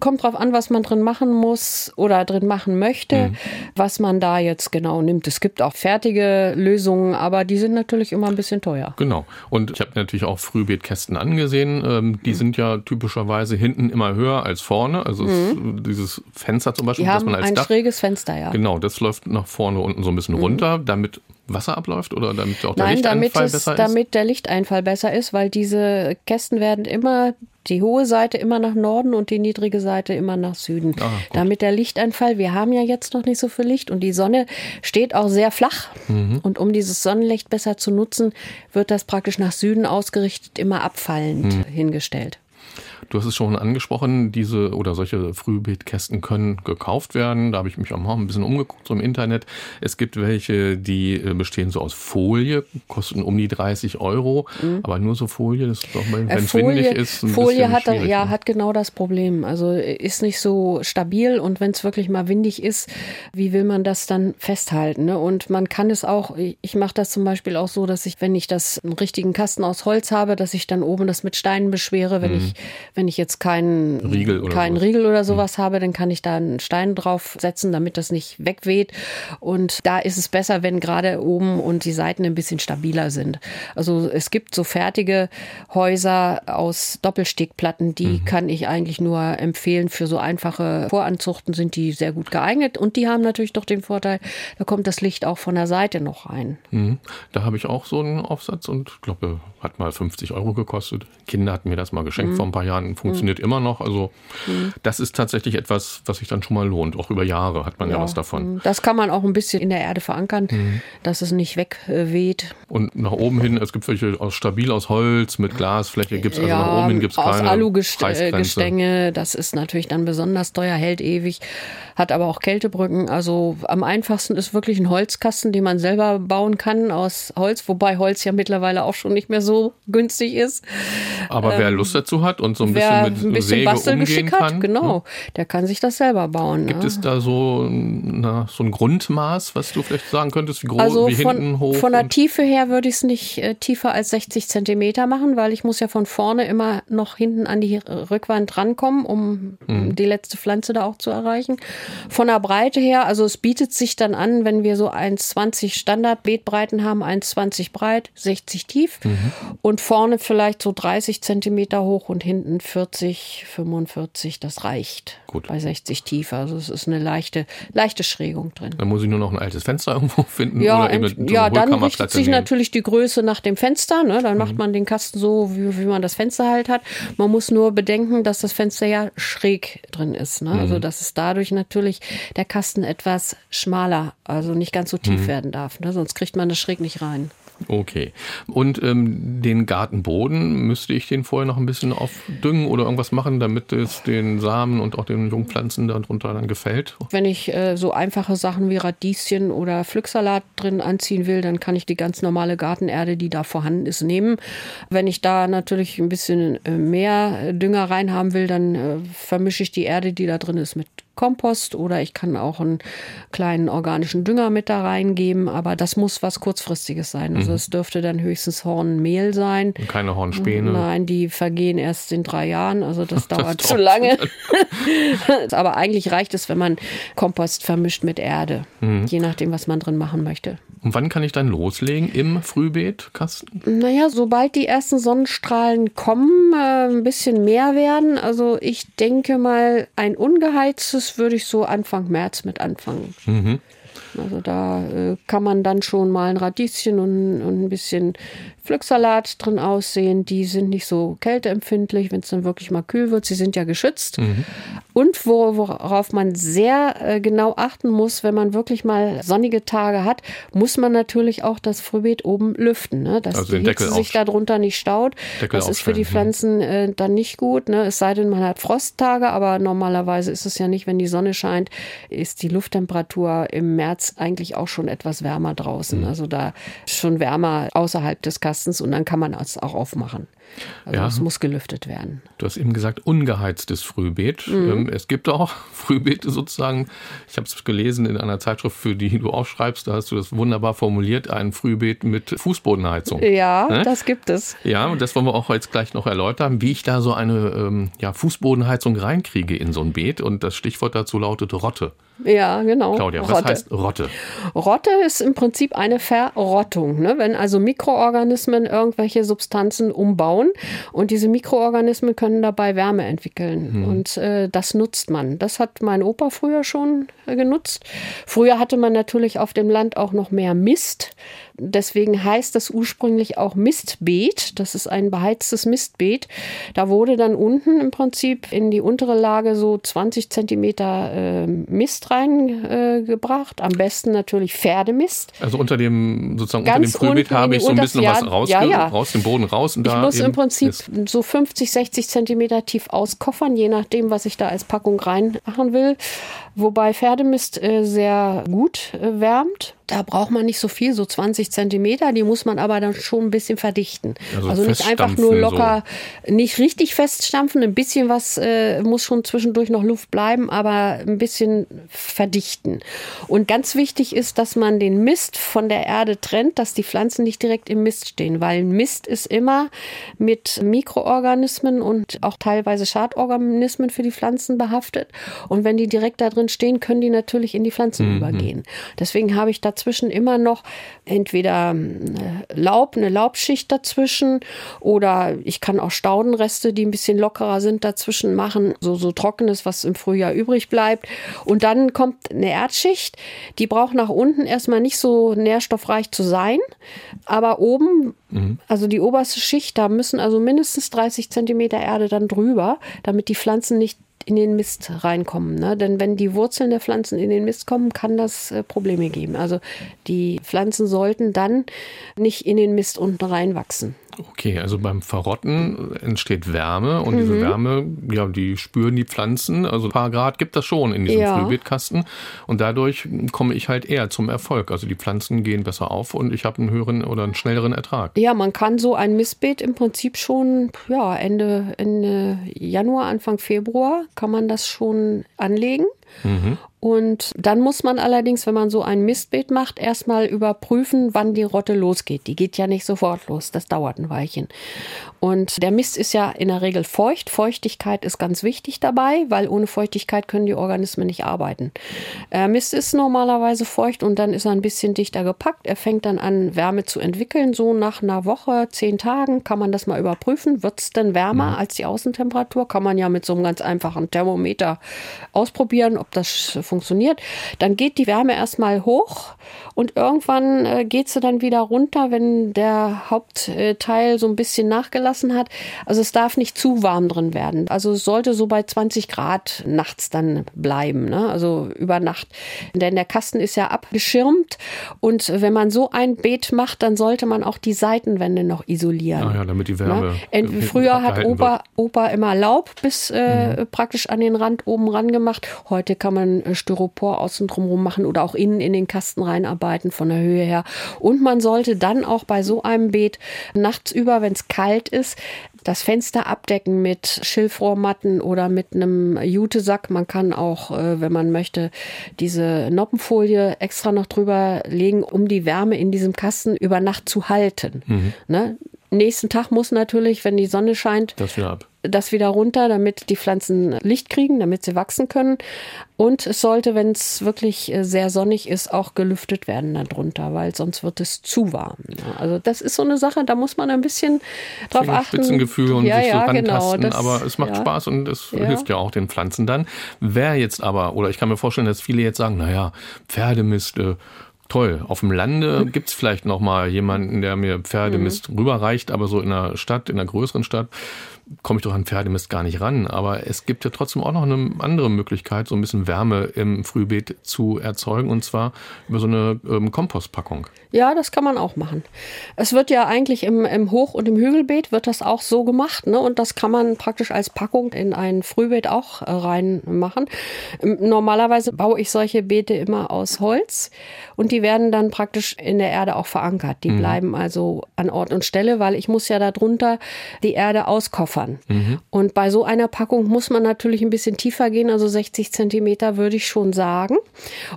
kommt drauf an, was man drin machen muss oder drin machen möchte, mhm. was man da jetzt genau nimmt. Es gibt auch fertige Lösungen, aber die sind natürlich immer ein bisschen teuer. Genau. Und ich habe natürlich auch Frühbeetkästen angesehen. Ähm, die mhm. sind ja typischerweise hinten immer höher als vorne. Also mhm. dieses Fenster zum Beispiel, die haben man als ein Dach, schräges Fenster, ja. Genau, das läuft nach vorne unten so ein bisschen mhm. runter, damit Wasser abläuft oder damit auch der Nein, Lichteinfall damit es, besser ist? Damit der Lichteinfall besser ist, weil diese Kästen werden immer die hohe Seite immer nach Norden und die niedrige Seite immer nach Süden. Ah, damit der Lichteinfall, wir haben ja jetzt noch nicht so viel Licht und die Sonne steht auch sehr flach. Mhm. Und um dieses Sonnenlicht besser zu nutzen, wird das praktisch nach Süden ausgerichtet, immer abfallend mhm. hingestellt. Du hast es schon angesprochen, diese oder solche Frühbeetkästen können gekauft werden. Da habe ich mich auch mal ein bisschen umgeguckt so im Internet. Es gibt welche, die äh, bestehen so aus Folie, kosten um die 30 Euro, mhm. aber nur so Folie, das ist doch mal, wenn es windig ist. Ein Folie hat ja ne? hat genau das Problem. Also ist nicht so stabil und wenn es wirklich mal windig ist, wie will man das dann festhalten? Ne? Und man kann es auch, ich mache das zum Beispiel auch so, dass ich, wenn ich das einen richtigen Kasten aus Holz habe, dass ich dann oben das mit Steinen beschwere, wenn mhm. ich wenn ich jetzt keinen Riegel oder, keinen sowas. Riegel oder hm. sowas habe, dann kann ich da einen Stein drauf setzen, damit das nicht wegweht. Und da ist es besser, wenn gerade oben und die Seiten ein bisschen stabiler sind. Also es gibt so fertige Häuser aus Doppelstickplatten, die mhm. kann ich eigentlich nur empfehlen. Für so einfache Voranzuchten sind die sehr gut geeignet. Und die haben natürlich doch den Vorteil, da kommt das Licht auch von der Seite noch rein. Mhm. Da habe ich auch so einen Aufsatz und glaube, hat mal 50 Euro gekostet. Kinder hatten mir das mal geschenkt mhm. vor ein paar Jahren Jahren funktioniert mhm. immer noch. Also mhm. das ist tatsächlich etwas, was sich dann schon mal lohnt. Auch über Jahre hat man ja, ja was davon. Mhm. Das kann man auch ein bisschen in der Erde verankern, mhm. dass es nicht wegweht. Und nach oben hin, es gibt welche aus stabil aus Holz mit Glasfläche, gibt es also ja, nach oben hin gibt es keine Aus Alugestänge, das ist natürlich dann besonders teuer, hält ewig, hat aber auch Kältebrücken. Also am einfachsten ist wirklich ein Holzkasten, den man selber bauen kann aus Holz, wobei Holz ja mittlerweile auch schon nicht mehr so günstig ist. Aber ähm, wer Lust dazu hat und so ein bisschen mit ein bisschen Bastelgeschick hat, genau, ne? der kann sich das selber bauen. Gibt ne? es da so, na, so ein Grundmaß, was du vielleicht sagen könntest, wie groß, also wie von, hinten hoch? Von der Tiefe her würde ich es nicht äh, tiefer als 60 Zentimeter machen, weil ich muss ja von vorne immer noch hinten an die Rückwand rankommen, um mhm. die letzte Pflanze da auch zu erreichen. Von der Breite her, also es bietet sich dann an, wenn wir so 1,20 Standardbeetbreiten haben, 1,20 breit, 60 tief mhm. und vorne vielleicht so 30 Zentimeter hoch und hinten 40, 45, das reicht. Gut. Bei 60 tief. Also es ist eine leichte, leichte Schrägung drin. Dann muss ich nur noch ein altes Fenster irgendwo *laughs* finden. Ja, oder eben so ja dann richtet sich nehmen. natürlich die Größe nach dem Fenster. Ne? Dann mhm. macht man den Kasten so, wie, wie man das Fenster halt hat. Man muss nur bedenken, dass das Fenster ja schräg drin ist. Ne? Also, mhm. Also dass es dadurch natürlich der Kasten etwas schmaler, also nicht ganz so tief mhm. werden darf. Ne? Sonst kriegt man das schräg nicht rein. Okay. Und ähm, den Gartenboden, müsste ich den vorher noch ein bisschen aufdüngen oder irgendwas machen, damit es den Samen und auch den Jungpflanzen darunter dann gefällt? Wenn ich äh, so einfache Sachen wie Radieschen oder Pflücksalat drin anziehen will, dann kann ich die ganz normale Gartenerde, die da vorhanden ist, nehmen. Wenn ich da natürlich ein bisschen äh, mehr Dünger reinhaben will, dann äh, vermische ich die Erde, die da drin ist, mit Kompost oder ich kann auch einen kleinen organischen Dünger mit da reingeben, aber das muss was kurzfristiges sein. Also mhm. es dürfte dann höchstens Hornmehl sein. Und keine Hornspäne. Nein, die vergehen erst in drei Jahren, also das *laughs* dauert das zu lange. *laughs* aber eigentlich reicht es, wenn man Kompost vermischt mit Erde, mhm. je nachdem, was man drin machen möchte. Und wann kann ich dann loslegen im Frühbeetkasten? Naja, sobald die ersten Sonnenstrahlen kommen, äh, ein bisschen mehr werden. Also ich denke mal, ein ungeheiztes würde ich so Anfang März mit anfangen. Mhm. Also da äh, kann man dann schon mal ein Radieschen und, und ein bisschen Pflücksalat drin aussehen. Die sind nicht so kälteempfindlich, wenn es dann wirklich mal kühl wird. Sie sind ja geschützt. Mhm. Und worauf man sehr äh, genau achten muss, wenn man wirklich mal sonnige Tage hat, muss man natürlich auch das Frühbeet oben lüften, ne? dass also die Hitze sich darunter nicht staut. Deckel das ist für die Pflanzen äh, dann nicht gut. Ne? Es sei denn, man hat Frosttage, aber normalerweise ist es ja nicht, wenn die Sonne scheint, ist die Lufttemperatur im März eigentlich auch schon etwas wärmer draußen. Mhm. Also da schon wärmer außerhalb des Kastens und dann kann man es auch aufmachen. Also ja. es muss gelüftet werden. Du hast eben gesagt, ungeheiztes Frühbeet. Mhm. Ähm, es gibt auch *laughs* Frühbeete sozusagen. Ich habe es gelesen in einer Zeitschrift, für die du auch schreibst. Da hast du das wunderbar formuliert. Ein Frühbeet mit Fußbodenheizung. Ja, ne? das gibt es. Ja, und das wollen wir auch jetzt gleich noch erläutern, wie ich da so eine ähm, ja, Fußbodenheizung reinkriege in so ein Beet. Und das Stichwort dazu lautet Rotte. Ja, genau. Claudia, Rotte. was heißt Rotte? Rotte ist im Prinzip eine Verrottung. Ne? Wenn also Mikroorganismen irgendwelche Substanzen umbauen und diese Mikroorganismen können dabei Wärme entwickeln. Hm. Und äh, das nutzt man. Das hat mein Opa früher schon äh, genutzt. Früher hatte man natürlich auf dem Land auch noch mehr Mist. Deswegen heißt das ursprünglich auch Mistbeet. Das ist ein beheiztes Mistbeet. Da wurde dann unten im Prinzip in die untere Lage so 20 Zentimeter äh, Mist reingebracht. Am besten natürlich Pferdemist. Also unter dem sozusagen Ganz unter dem Frühbeet habe ich so ein bisschen Jahr, was raus, ja, ja. raus dem Boden raus. Und ich muss im Prinzip Mist. so 50, 60 Zentimeter tief auskoffern, je nachdem, was ich da als Packung reinmachen will. Wobei Pferdemist äh, sehr gut äh, wärmt. Da braucht man nicht so viel, so 20 Zentimeter. Die muss man aber dann schon ein bisschen verdichten. Also, also nicht einfach nur locker, so. nicht richtig feststampfen. Ein bisschen was äh, muss schon zwischendurch noch Luft bleiben, aber ein bisschen verdichten. Und ganz wichtig ist, dass man den Mist von der Erde trennt, dass die Pflanzen nicht direkt im Mist stehen, weil Mist ist immer mit Mikroorganismen und auch teilweise Schadorganismen für die Pflanzen behaftet. Und wenn die direkt da drin stehen, können die natürlich in die Pflanzen mhm. übergehen. Deswegen habe ich da dazwischen immer noch entweder ähm, Laub, eine Laubschicht dazwischen oder ich kann auch Staudenreste, die ein bisschen lockerer sind, dazwischen machen, so, so trockenes, was im Frühjahr übrig bleibt. Und dann kommt eine Erdschicht, die braucht nach unten erstmal nicht so nährstoffreich zu sein, aber oben, mhm. also die oberste Schicht, da müssen also mindestens 30 Zentimeter Erde dann drüber, damit die Pflanzen nicht in den Mist reinkommen. Ne? Denn wenn die Wurzeln der Pflanzen in den Mist kommen, kann das äh, Probleme geben. Also die Pflanzen sollten dann nicht in den Mist unten reinwachsen. Okay, also beim Verrotten entsteht Wärme und mhm. diese Wärme, ja, die spüren die Pflanzen. Also ein paar Grad gibt das schon in diesem ja. Frühbeetkasten und dadurch komme ich halt eher zum Erfolg. Also die Pflanzen gehen besser auf und ich habe einen höheren oder einen schnelleren Ertrag. Ja, man kann so ein Mistbeet im Prinzip schon ja, Ende, Ende Januar, Anfang Februar kann man das schon anlegen. Mhm. Und dann muss man allerdings, wenn man so ein Mistbeet macht, erstmal überprüfen, wann die Rotte losgeht. Die geht ja nicht sofort los, das dauert ein Weilchen. Und der Mist ist ja in der Regel feucht. Feuchtigkeit ist ganz wichtig dabei, weil ohne Feuchtigkeit können die Organismen nicht arbeiten. Äh, Mist ist normalerweise feucht und dann ist er ein bisschen dichter gepackt. Er fängt dann an, Wärme zu entwickeln. So nach einer Woche, zehn Tagen kann man das mal überprüfen. Wird es denn wärmer mhm. als die Außentemperatur? Kann man ja mit so einem ganz einfachen Thermometer ausprobieren, ob das funktioniert funktioniert. Dann geht die Wärme erstmal hoch und irgendwann äh, geht sie dann wieder runter, wenn der Hauptteil so ein bisschen nachgelassen hat. Also es darf nicht zu warm drin werden. Also es sollte so bei 20 Grad nachts dann bleiben, ne? also über Nacht. Denn der Kasten ist ja abgeschirmt und wenn man so ein Beet macht, dann sollte man auch die Seitenwände noch isolieren. Ah ja, damit die Wärme. Ne? Früher hat Opa, Opa immer Laub bis äh, mhm. praktisch an den Rand oben ran gemacht. Heute kann man äh, Styropor außen drumherum machen oder auch innen in den Kasten reinarbeiten von der Höhe her. Und man sollte dann auch bei so einem Beet nachts über, wenn es kalt ist, das Fenster abdecken mit Schilfrohrmatten oder mit einem Jutesack. Man kann auch, äh, wenn man möchte, diese Noppenfolie extra noch drüber legen, um die Wärme in diesem Kasten über Nacht zu halten. Mhm. Ne? Nächsten Tag muss natürlich, wenn die Sonne scheint, das wieder ab das wieder runter, damit die Pflanzen Licht kriegen, damit sie wachsen können. Und es sollte, wenn es wirklich äh, sehr sonnig ist, auch gelüftet werden darunter, weil sonst wird es zu warm. Also das ist so eine Sache, da muss man ein bisschen drauf achten. Spitzengefühl und ja, sich so ja, rantasten, genau, das, aber es macht ja. Spaß und es Ja. hilft ja auch den Pflanzen dann. Wer jetzt aber, oder ich kann mir vorstellen, dass viele jetzt sagen, naja, Pferdemist, toll. Auf dem Lande *laughs* gibt's vielleicht noch mal jemanden, der mir Pferdemist rüberreicht, aber so in einer Stadt, in einer größeren Stadt, komme ich doch an Pferdemist gar nicht ran. Aber es gibt ja trotzdem auch noch eine andere Möglichkeit, so ein bisschen Wärme im Frühbeet zu erzeugen, und zwar über so eine ähm, Kompostpackung. Ja, das kann man auch machen. Es wird ja eigentlich im, im Hoch- und im Hügelbeet wird das auch so gemacht, ne? Und das kann man praktisch als Packung in ein Frühbeet auch äh, reinmachen. Ähm, Normalerweise baue ich solche Beete immer aus Holz und die werden dann praktisch in der Erde auch verankert. Die bleiben also an Ort und Stelle, weil ich muss ja darunter die Erde auskoffern. Und bei so einer Packung muss man natürlich ein bisschen tiefer gehen, also 60 Zentimeter würde ich schon sagen.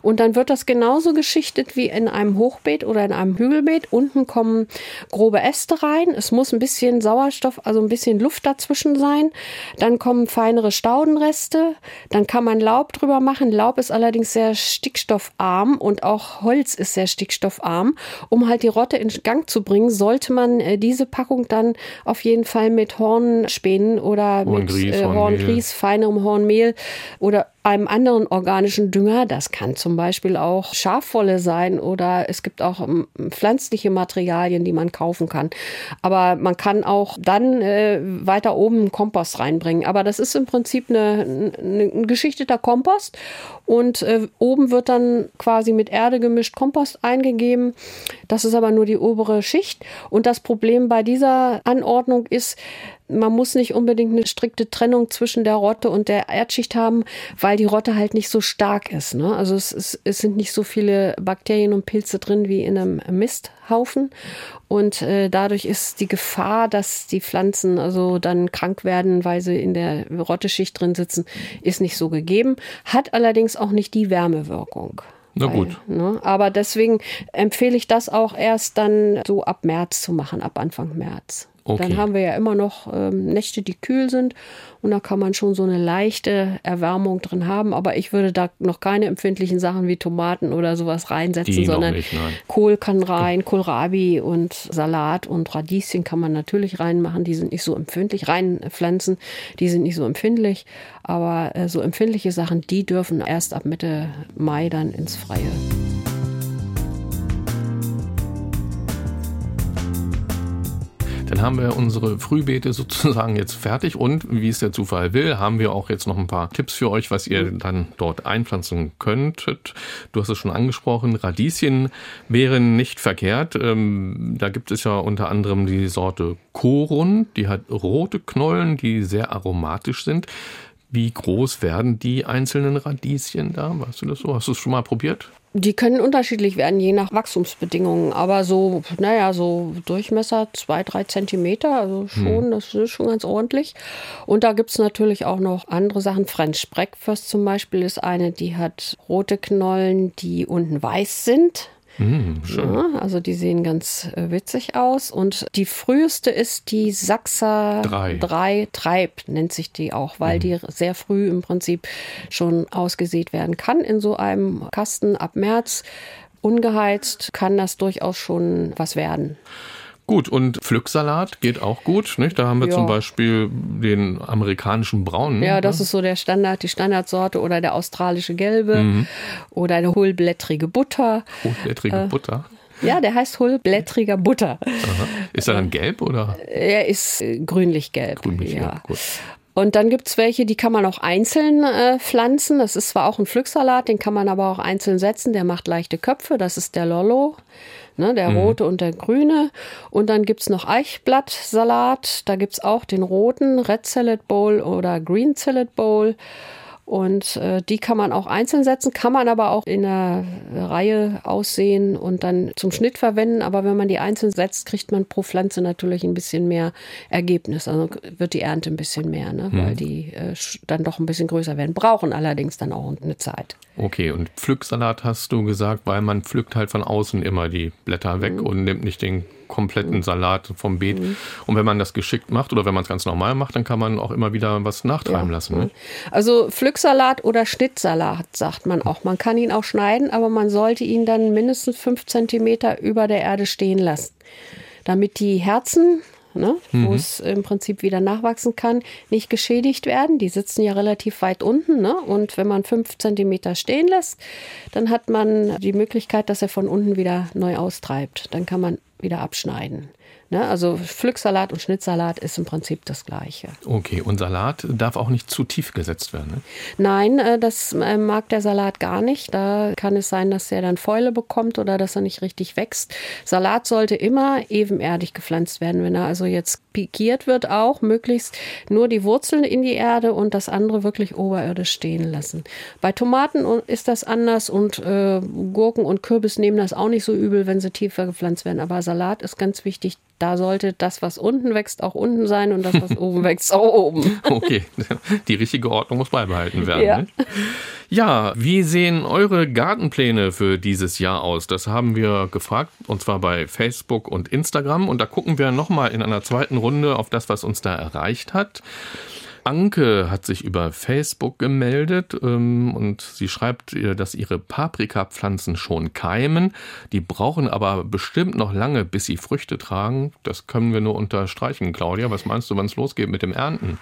Und dann wird das genauso geschichtet wie in einem Hochbeet oder in einem Hügelbeet. Unten kommen grobe Äste rein. Es muss ein bisschen Sauerstoff, also ein bisschen Luft dazwischen sein. Dann kommen feinere Staudenreste. Dann kann man Laub drüber machen. Laub ist allerdings sehr stickstoffarm und auch Holz ist sehr stickstoffarm. Um halt die Rotte in Gang zu bringen, sollte man äh, diese Packung dann auf jeden Fall mit Hornspänen oder mit Horngries, äh, Hornmehl. Horngries, feinerem Hornmehl oder einem anderen organischen Dünger. Das kann zum Beispiel auch Schafwolle sein oder es gibt auch ähm, pflanzliche Materialien, die man kaufen kann. Aber man kann auch dann äh, weiter oben Kompost reinbringen. Aber das ist im Prinzip eine, eine, ein geschichteter Kompost und äh, oben wird dann quasi mit Erde gemischt Kompost eingegeben. Das ist aber nur die obere Schicht. Und das Problem bei dieser Anordnung ist, man muss nicht unbedingt eine strikte Trennung zwischen der Rotte und der Erdschicht haben, weil die Rotte halt nicht so stark ist. Ne? Also es, ist, es sind nicht so viele Bakterien und Pilze drin wie in einem Misthaufen. Und äh, dadurch ist die Gefahr, dass die Pflanzen also dann krank werden, weil sie in der Rotteschicht drin sitzen, ist nicht so gegeben. Hat allerdings auch nicht die Wärmewirkung. Na gut. Ne? Aber deswegen empfehle ich das auch erst dann so ab März zu machen, ab Anfang März. Okay. Dann haben wir ja immer noch ähm, Nächte, die kühl sind und da kann man schon so eine leichte Erwärmung drin haben. Aber ich würde da noch keine empfindlichen Sachen wie Tomaten oder sowas reinsetzen, Die sondern nicht. Kohl kann rein, Kohlrabi und Salat und Radieschen kann man natürlich reinmachen. Die sind nicht so empfindlich. Reinpflanzen, die sind nicht so empfindlich. Aber äh, so empfindliche Sachen, die dürfen erst ab Mitte Mai dann ins Freie. Dann haben wir unsere Frühbeete sozusagen jetzt fertig und wie es der Zufall will, haben wir auch jetzt noch ein paar Tipps für euch, was ihr dann dort einpflanzen könntet. Du hast es schon angesprochen, Radieschen wären nicht verkehrt. Ähm, da gibt es ja unter anderem die Sorte Korun, die hat rote Knollen, die sehr aromatisch sind. Wie groß werden die einzelnen Radieschen da? Weißt du das so? Hast du es schon mal probiert? Die können unterschiedlich werden, je nach Wachstumsbedingungen. Aber so, naja, so Durchmesser zwei, drei Zentimeter, also schon, das ist schon ganz ordentlich. Und da gibt's natürlich auch noch andere Sachen. French Breakfast zum Beispiel ist eine, die hat rote Knollen, die unten weiß sind. Hm, schön. Ja, also die sehen ganz äh, witzig aus. Und die früheste ist die Sachser Drei. 3 Treib, nennt sich die auch, weil die sehr früh im Prinzip schon ausgesät werden kann in so einem Kasten ab März. Ungeheizt kann das durchaus schon was werden. Gut, und Pflücksalat geht auch gut. Nicht? Da haben wir Ja. zum Beispiel den amerikanischen Braunen. Ja, das ist so der Standard, die Standardsorte oder der australische Gelbe oder eine hohlblättrige Butter. Hochblättrige Äh. Butter. Ja, der heißt hohlblättriger Butter. Ist er dann gelb oder Er ist äh, grünlich-gelb. grünlich? ja. gut. Und dann gibt's welche, die kann man auch einzeln äh, pflanzen. Das ist zwar auch ein Pflücksalat, den kann man aber auch einzeln setzen. Der macht leichte Köpfe. Das ist der Lollo, ne, der rote und der grüne. Und dann gibt's noch Eichblattsalat. Da gibt's auch den roten Red Salad Bowl oder Green Salad Bowl. Und äh, die kann man auch einzeln setzen, kann man aber auch in einer Reihe aussehen und dann zum Schnitt verwenden. Aber wenn man die einzeln setzt, kriegt man pro Pflanze natürlich ein bisschen mehr Ergebnis. Also wird die Ernte ein bisschen mehr, ne? weil die äh, dann doch ein bisschen größer werden. Brauchen allerdings dann auch eine Zeit. Okay, und Pflücksalat hast du gesagt, weil man pflückt halt von außen immer die Blätter weg und nimmt nicht den kompletten Salat vom Beet. Und wenn man das geschickt macht oder wenn man es ganz normal macht, dann kann man auch immer wieder was nachtreiben lassen. Ne? Also Pflücksalat oder Schnittsalat sagt man auch. Man kann ihn auch schneiden, aber man sollte ihn dann mindestens fünf Zentimeter über der Erde stehen lassen, damit die Herzen Ne, wo es im Prinzip wieder nachwachsen kann, nicht geschädigt werden. Die sitzen ja relativ weit unten. Ne? Und wenn man fünf Zentimeter stehen lässt, dann hat man die Möglichkeit, dass er von unten wieder neu austreibt. Dann kann man wieder abschneiden. Ne? Also Pflücksalat und Schnittsalat ist im Prinzip das Gleiche. Okay, und Salat darf auch nicht zu tief gesetzt werden. Ne? Nein, äh, das äh, mag der Salat gar nicht. Da kann es sein, dass er dann Fäule bekommt oder dass er nicht richtig wächst. Salat sollte immer ebenerdig gepflanzt werden. Wenn er also jetzt pikiert wird, auch möglichst nur die Wurzeln in die Erde und das andere wirklich oberirdisch stehen lassen. Bei Tomaten ist das anders und äh, Gurken und Kürbis nehmen das auch nicht so übel, wenn sie tiefer gepflanzt werden. Aber Salat ist ganz wichtig, da sollte das, was unten wächst, auch unten sein und das, was *laughs* oben wächst, auch oben. Okay, die richtige Ordnung muss beibehalten werden. Ja. Ne? Ja, wie sehen eure Gartenpläne für dieses Jahr aus? Das haben wir gefragt und zwar bei Facebook und Instagram und da gucken wir nochmal in einer zweiten Runde auf das, was uns da erreicht hat. Anke hat sich über Facebook gemeldet ähm, und sie schreibt, dass ihre Paprikapflanzen schon keimen. Die brauchen aber bestimmt noch lange, bis sie Früchte tragen. Das können wir nur unterstreichen. Claudia, was meinst du, wann es losgeht mit dem Ernten?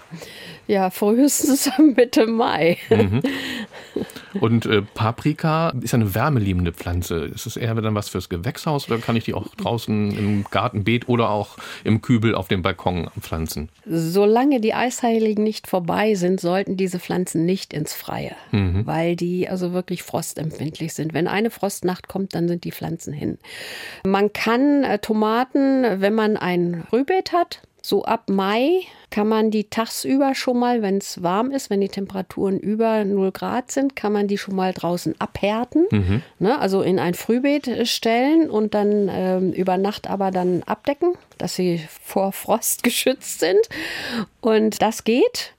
Ja, frühestens *laughs* Mitte Mai. Mhm. Und äh, Paprika ist eine wärmeliebende Pflanze. Ist es eher dann was fürs Gewächshaus oder kann ich die auch draußen im Gartenbeet oder auch im Kübel auf dem Balkon pflanzen? Solange die Eisheiligen nicht vorbei sind, sollten diese Pflanzen nicht ins Freie, mhm. weil die also wirklich frostempfindlich sind. Wenn eine Frostnacht kommt, dann sind die Pflanzen hin. Man kann äh, Tomaten, wenn man ein Rühbeet hat, so ab Mai kann man die tagsüber schon mal, wenn es warm ist, wenn die Temperaturen über 0 Grad sind, kann man die schon mal draußen abhärten. Mhm. Ne, also in ein Frühbeet stellen und dann ähm, über Nacht aber dann abdecken, dass sie vor Frost *laughs* geschützt sind. Und das geht.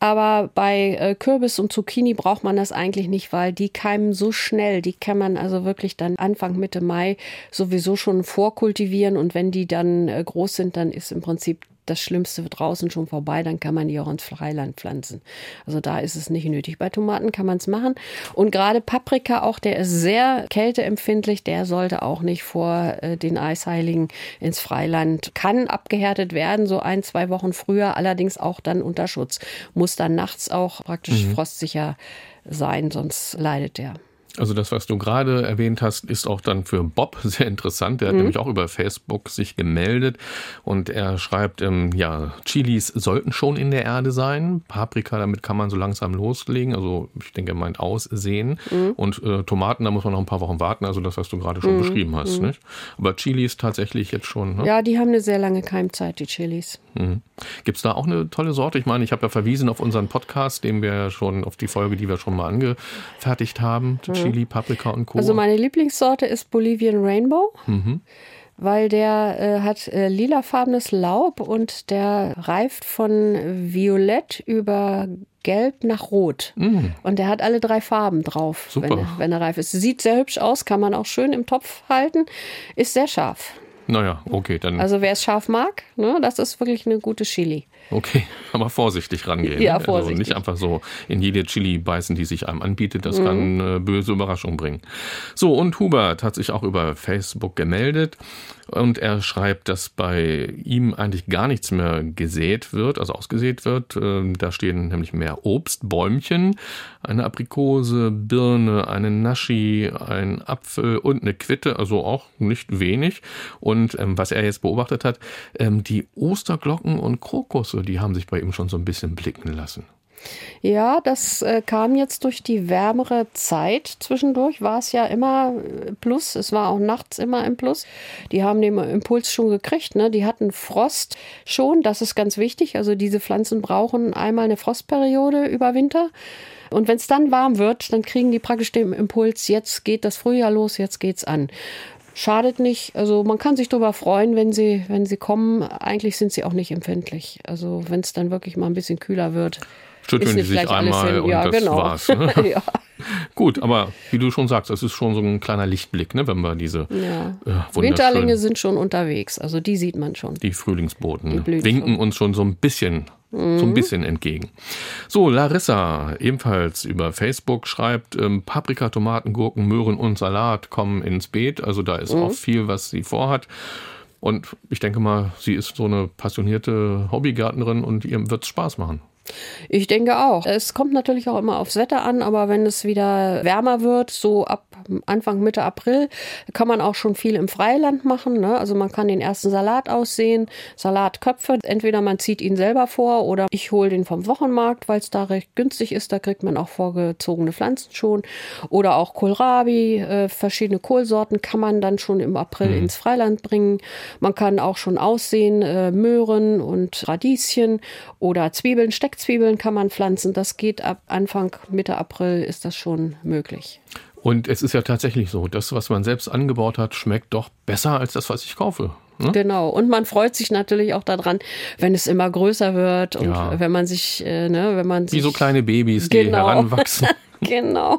Aber bei äh, Kürbis und Zucchini braucht man das eigentlich nicht, weil die keimen so schnell. Die kann man also wirklich dann Anfang, Mitte Mai sowieso schon vorkultivieren. Und wenn die dann äh, groß sind, dann ist im Prinzip das Schlimmste draußen schon vorbei, dann kann man die auch ins Freiland pflanzen. Also da ist es nicht nötig. Bei Tomaten kann man es machen. Und gerade Paprika auch, der ist sehr kälteempfindlich, der sollte auch nicht vor äh, den Eisheiligen ins Freiland. Kann abgehärtet werden, so ein, zwei Wochen früher, allerdings auch dann unter Schutz. Muss dann nachts auch praktisch mhm. frostsicher sein, sonst leidet der. Also das, was du gerade erwähnt hast, ist auch dann für Bob *laughs* sehr interessant. Der hat mhm. nämlich auch über Facebook sich gemeldet und er schreibt, ähm, ja, Chilis sollten schon in der Erde sein. Paprika, damit kann man so langsam loslegen. Also ich denke, er meint aussehen. Mhm. Und äh, Tomaten, da muss man noch ein paar Wochen warten. Also das, was du gerade schon mhm. beschrieben hast. Mhm. Nicht? Aber Chilis tatsächlich jetzt schon. Ne? Ja, die haben eine sehr lange Keimzeit, die Chilis. Mhm. Gibt es da auch eine tolle Sorte? Ich meine, ich habe ja verwiesen auf unseren Podcast, den wir schon, auf die Folge, die wir schon mal angefertigt haben. Mhm. Chili, Paprika und Co. Also meine Lieblingssorte ist Bolivian Rainbow. Mhm. Weil der äh, hat äh, lilafarbenes Laub und der reift von Violett über Gelb nach Rot. Mm. Und der hat alle drei Farben drauf, wenn er, wenn er reif ist. Sieht sehr hübsch aus, kann man auch schön im Topf halten, ist sehr scharf. Naja, okay, dann. Also wer es scharf mag, ne, das ist wirklich eine gute Chili. Okay, *laughs* aber vorsichtig rangehen. Ja, vorsichtig. Also nicht einfach so in jede Chili beißen, die sich einem anbietet. Das mhm. kann äh, böse Überraschungen bringen. So, und Hubert hat sich auch über Facebook gemeldet und er schreibt, dass bei ihm eigentlich gar nichts mehr gesät wird, also ausgesät wird. Ähm, da stehen nämlich mehr Obstbäumchen, eine Aprikose, Birne, eine Naschi, ein Apfel und eine Quitte, also auch nicht wenig. Und ähm, was er jetzt beobachtet hat, ähm, die Osterglocken und Krokusse, die haben sich bei ihm schon so ein bisschen blicken lassen. Ja, das äh, kam jetzt durch die wärmere Zeit. Zwischendurch war es ja immer äh, Plus. Es war auch nachts immer im Plus. Die haben den Impuls schon gekriegt. Ne? Die hatten Frost schon. Das ist ganz wichtig. Also diese Pflanzen brauchen einmal eine Frostperiode über Winter. Und wenn es dann warm wird, dann kriegen die praktisch den Impuls, jetzt geht das Frühjahr los, jetzt geht's an. Schadet nicht. Also man kann sich darüber freuen, wenn sie, wenn sie kommen. Eigentlich sind sie auch nicht empfindlich. Also wenn es dann wirklich mal ein bisschen kühler wird. Schütteln die sich einmal und ja, das genau. war's. Ne? *laughs* ja. Gut, aber wie du schon sagst, das ist schon so ein kleiner Lichtblick, ne, wenn wir diese ja. äh, Winterlinge sind schon unterwegs, also die sieht man schon. Die Frühlingsboten die winken uns schon so ein bisschen mhm. so ein bisschen entgegen. So, Larissa, ebenfalls über Facebook, schreibt, ähm, Paprika, Tomaten, Gurken, Möhren und Salat kommen ins Beet. Also da ist mhm. auch viel, was sie vorhat. Und ich denke mal, sie ist so eine passionierte Hobbygärtnerin und ihr wird es Spaß machen. Ich denke auch. Es kommt natürlich auch immer aufs Wetter an, aber wenn es wieder wärmer wird, so ab Anfang, Mitte April, kann man auch schon viel im Freiland machen. Ne? Also man kann den ersten Salat aussehen, Salatköpfe. Entweder man zieht ihn selber vor oder ich hole den vom Wochenmarkt, weil es da recht günstig ist. Da kriegt man auch vorgezogene Pflanzen schon. Oder auch Kohlrabi, äh, verschiedene Kohlsorten kann man dann schon im April mhm. ins Freiland bringen. Man kann auch schon aussehen, äh, Möhren und Radieschen oder Zwiebeln, Steckzwiebeln kann man pflanzen. Das geht ab Anfang, Mitte April ist das schon möglich. Und es ist ja tatsächlich so, das, was man selbst angebaut hat, schmeckt doch besser als das, was ich kaufe. Ne? Genau. Und man freut sich natürlich auch daran, wenn es immer größer wird und ja. wenn man sich, äh, ne, wenn man sich. Wie so kleine Babys, die genau. heranwachsen. *laughs* *laughs* genau.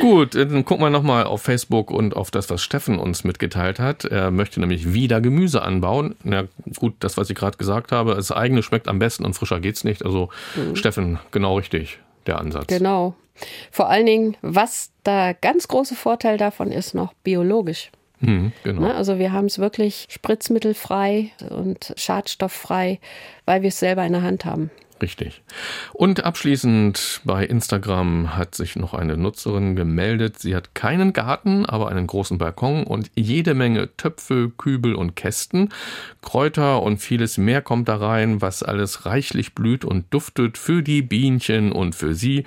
Gut, dann gucken wir nochmal auf Facebook und auf das, was Steffen uns mitgeteilt hat. Er möchte nämlich wieder Gemüse anbauen. Na gut, das, was ich gerade gesagt habe, das eigene schmeckt am besten und frischer geht's nicht. Also mhm. Steffen, genau richtig, der Ansatz. Genau. Vor allen Dingen, was der ganz große Vorteil davon ist, noch biologisch. Mhm, genau. Ne, also wir haben es wirklich spritzmittelfrei und schadstofffrei, weil wir es selber in der Hand haben. Richtig. Und abschließend bei Instagram hat sich noch eine Nutzerin gemeldet. Sie hat keinen Garten, aber einen großen Balkon und jede Menge Töpfe, Kübel und Kästen. Kräuter und vieles mehr kommt da rein, was alles reichlich blüht und duftet für die Bienchen und für sie.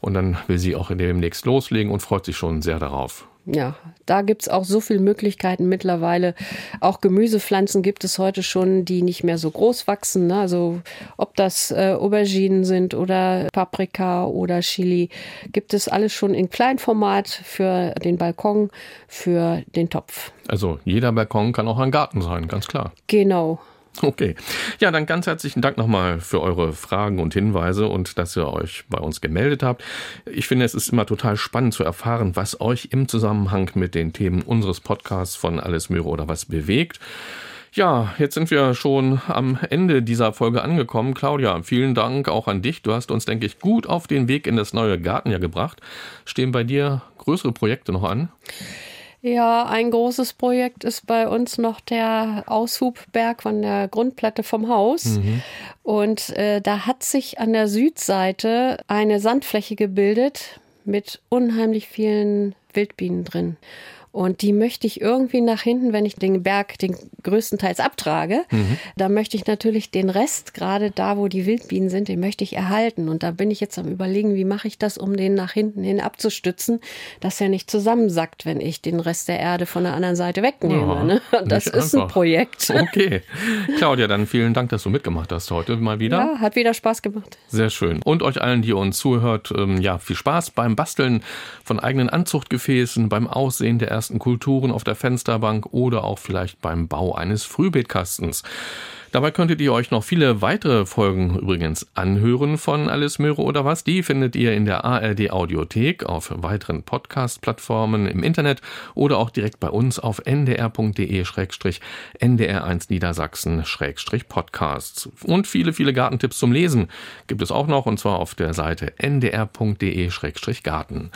Und dann will sie auch demnächst loslegen und freut sich schon sehr darauf ja, da gibt's auch so viele Möglichkeiten mittlerweile. Auch Gemüsepflanzen gibt es heute schon, die nicht mehr so groß wachsen. Ne? Also ob das äh, Auberginen sind oder Paprika oder Chili, gibt es alles schon in Kleinformat für den Balkon, für den Topf. Also jeder Balkon kann auch ein Garten sein, ganz klar. Genau. Okay. Ja, dann ganz herzlichen Dank nochmal für eure Fragen und Hinweise und dass ihr euch bei uns gemeldet habt. Ich finde, es ist immer total spannend zu erfahren, was euch im Zusammenhang mit den Themen unseres Podcasts von Alles Möhre oder was bewegt. Ja, jetzt sind wir schon am Ende dieser Folge angekommen. Claudia, vielen Dank auch an dich. Du hast uns, denke ich, gut auf den Weg in das neue Gartenjahr gebracht. Stehen bei dir größere Projekte noch an? Ja, ein großes Projekt ist bei uns noch der Aushubberg von der Grundplatte vom Haus. Mhm. Und äh, da hat sich an der Südseite eine Sandfläche gebildet mit unheimlich vielen Wildbienen drin. Und die möchte ich irgendwie nach hinten, wenn ich den Berg den größtenteils abtrage, mhm. da möchte ich natürlich den Rest, gerade da, wo die Wildbienen sind, den möchte ich erhalten. Und da bin ich jetzt am überlegen, wie mache ich das, um den nach hinten hin abzustützen, dass er nicht zusammensackt, wenn ich den Rest der Erde von der anderen Seite wegnehme. Ja, ne? *laughs* Das ist einfach. ein Projekt. *laughs* Okay. Claudia, dann vielen Dank, dass du mitgemacht hast heute mal wieder. Ja, hat wieder Spaß gemacht. Sehr schön. Und euch allen, die uns zuhört, ähm, ja, viel Spaß beim Basteln von eigenen Anzuchtgefäßen, beim Aussehen der ersten ersten Kulturen auf der Fensterbank oder auch vielleicht beim Bau eines Frühbeetkastens. Dabei könntet ihr euch noch viele weitere Folgen übrigens anhören von Alles Möhre oder was. Die findet ihr in der ARD Audiothek, auf weiteren Podcast-Plattformen im Internet oder auch direkt bei uns auf ndr.de-ndr1 Niedersachsen-podcasts. Und viele, viele Gartentipps zum Lesen gibt es auch noch und zwar auf der Seite ndr.de-garten.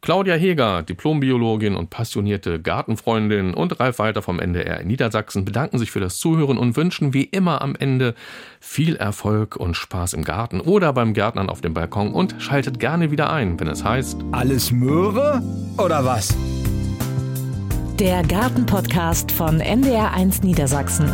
Claudia Heger, Diplombiologin und passionierte Gartenfreundin und Ralf Walter vom NDR in Niedersachsen bedanken sich für das Zuhören und wünschen wie immer am Ende viel Erfolg und Spaß im Garten oder beim Gärtnern auf dem Balkon und schaltet gerne wieder ein, wenn es heißt Alles Möhre oder was? Der Gartenpodcast von NDR1 Niedersachsen.